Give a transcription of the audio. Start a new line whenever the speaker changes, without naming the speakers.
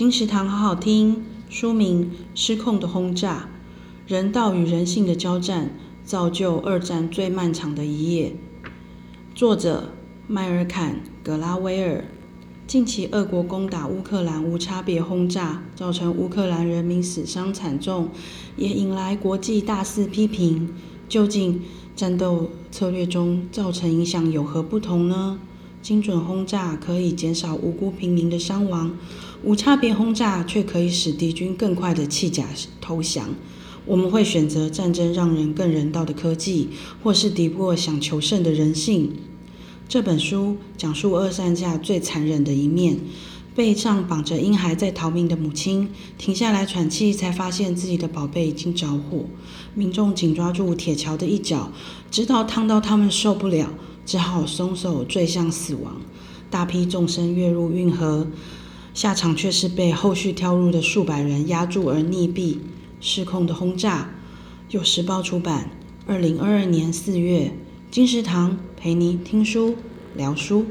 金石堂好好听。书名《失控的轰炸》，人道与人性的交战，造就二战最漫长的一夜。作者迈尔坎·格拉威尔。近期，俄国攻打乌克兰无差别轰炸，造成乌克兰人民死伤惨重，也引来国际大肆批评。究竟战斗策略中造成影响有何不同呢？精准轰炸可以减少无辜平民的伤亡，无差别轰炸却可以使敌军更快地弃甲投降。我们会选择战争让人更人道的科技，或是敌不过想求胜的人性？这本书讲述二战下最残忍的一面：背上绑着婴孩在逃命的母亲，停下来喘气，才发现自己的宝贝已经着火。民众紧抓住铁桥的一角，直到烫到他们受不了。只好松手坠向死亡，大批众生跃入运河，下场却是被后续跳入的数百人压住而溺毙。失控的轰炸，有时报出版，二零二二年四月。金石堂陪你听书聊书。